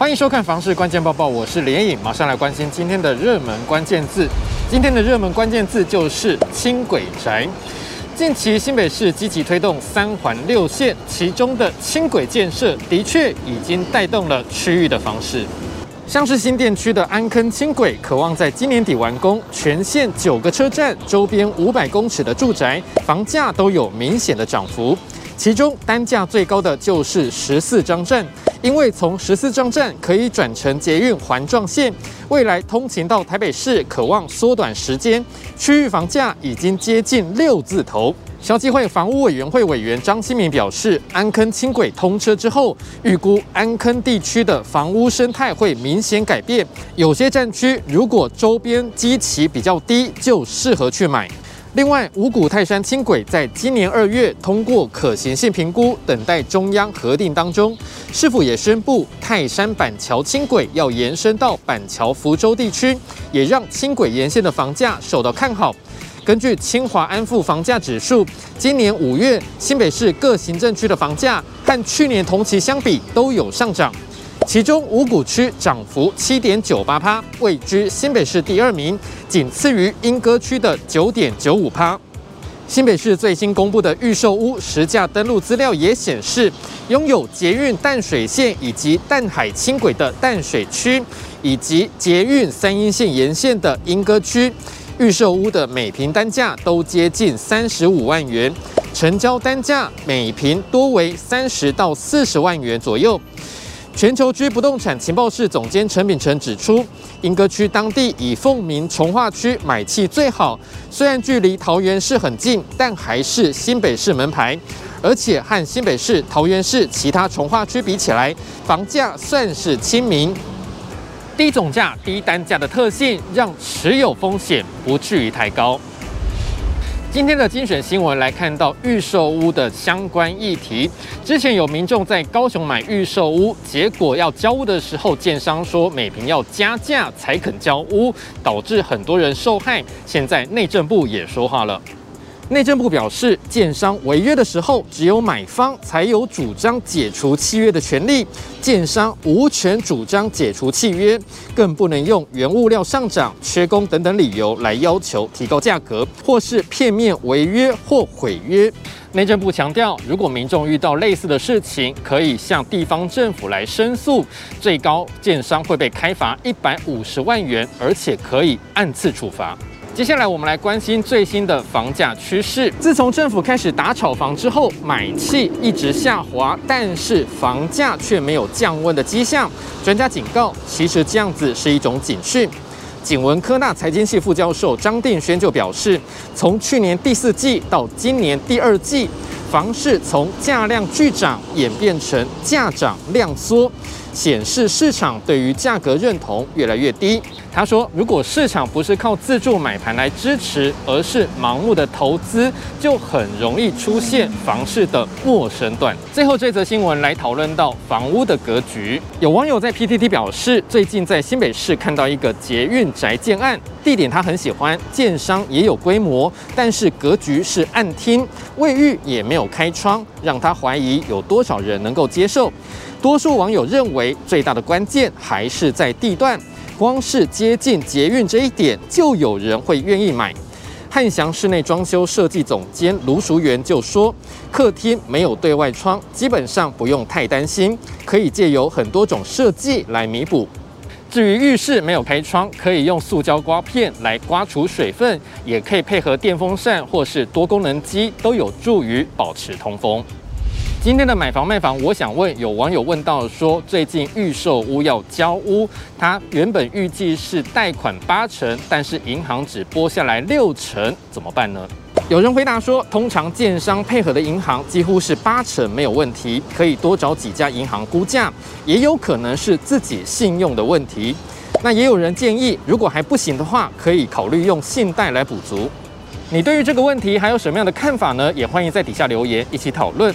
欢迎收看《房市关键报报》，我是连影，马上来关心今天的热门关键字。今天的热门关键字就是轻轨宅。近期新北市积极推动三环六线，其中的轻轨建设的确已经带动了区域的房市。像是新店区的安坑轻轨，可望在今年底完工，全线九个车站，周边五百公尺的住宅，房价都有明显的涨幅。其中单价最高的就是十四张站，因为从十四庄站可以转乘捷运环状线，未来通勤到台北市可望缩短时间。区域房价已经接近六字头。消基会房屋委员会委员张新民表示，安坑轻轨通车之后，预估安坑地区的房屋生态会明显改变。有些站区如果周边基期比较低，就适合去买。另外，五股泰山轻轨在今年二月通过可行性评估，等待中央核定当中，是否也宣布泰山板桥轻轨要延伸到板桥福州地区，也让轻轨沿线的房价受到看好。根据清华安富房价指数，今年五月新北市各行政区的房价和去年同期相比都有上涨。其中五股区涨幅七点九八趴，位居新北市第二名，仅次于莺歌区的九点九五趴。新北市最新公布的预售屋实价登录资料也显示，拥有捷运淡水线以及淡海轻轨的淡水区，以及捷运三莺线沿线的莺歌区，预售屋的每坪单价都接近三十五万元，成交单价每坪多为三十到四十万元左右。全球居不动产情报室总监陈秉成指出，莺歌区当地以凤鸣重划区买气最好，虽然距离桃园市很近，但还是新北市门牌，而且和新北市、桃园市其他重划区比起来，房价算是亲民。低总价、低单价的特性，让持有风险不至于太高。今天的精选新闻来看到预售屋的相关议题。之前有民众在高雄买预售屋，结果要交屋的时候，建商说每平要加价才肯交屋，导致很多人受害。现在内政部也说话了。内政部表示，建商违约的时候，只有买方才有主张解除契约的权利，建商无权主张解除契约，更不能用原物料上涨、缺工等等理由来要求提高价格，或是片面违约或毁约。内政部强调，如果民众遇到类似的事情，可以向地方政府来申诉，最高建商会被开罚一百五十万元，而且可以按次处罚。接下来我们来关心最新的房价趋势。自从政府开始打炒房之后，买气一直下滑，但是房价却没有降温的迹象。专家警告，其实这样子是一种警讯。景文科大财经系副教授张定轩就表示，从去年第四季到今年第二季，房市从价量巨涨演变成价涨量缩。显示市场对于价格认同越来越低。他说，如果市场不是靠自助买盘来支持，而是盲目的投资，就很容易出现房市的陌生段。最后这则新闻来讨论到房屋的格局。有网友在 PTT 表示，最近在新北市看到一个捷运宅建案，地点他很喜欢，建商也有规模，但是格局是暗厅，卫浴也没有开窗，让他怀疑有多少人能够接受。多数网友认为为，最大的关键还是在地段，光是接近捷运这一点，就有人会愿意买。汉翔室内装修设计总监卢淑媛就说，客厅没有对外窗，基本上不用太担心，可以借由很多种设计来弥补。至于浴室没有开窗，可以用塑胶刮片来刮除水分，也可以配合电风扇或是多功能机，都有助于保持通风。今天的买房卖房，我想问有网友问到说，最近预售屋要交屋，他原本预计是贷款八成，但是银行只拨下来六成，怎么办呢？有人回答说，通常建商配合的银行几乎是八成没有问题，可以多找几家银行估价，也有可能是自己信用的问题。那也有人建议，如果还不行的话，可以考虑用信贷来补足。你对于这个问题还有什么样的看法呢？也欢迎在底下留言一起讨论。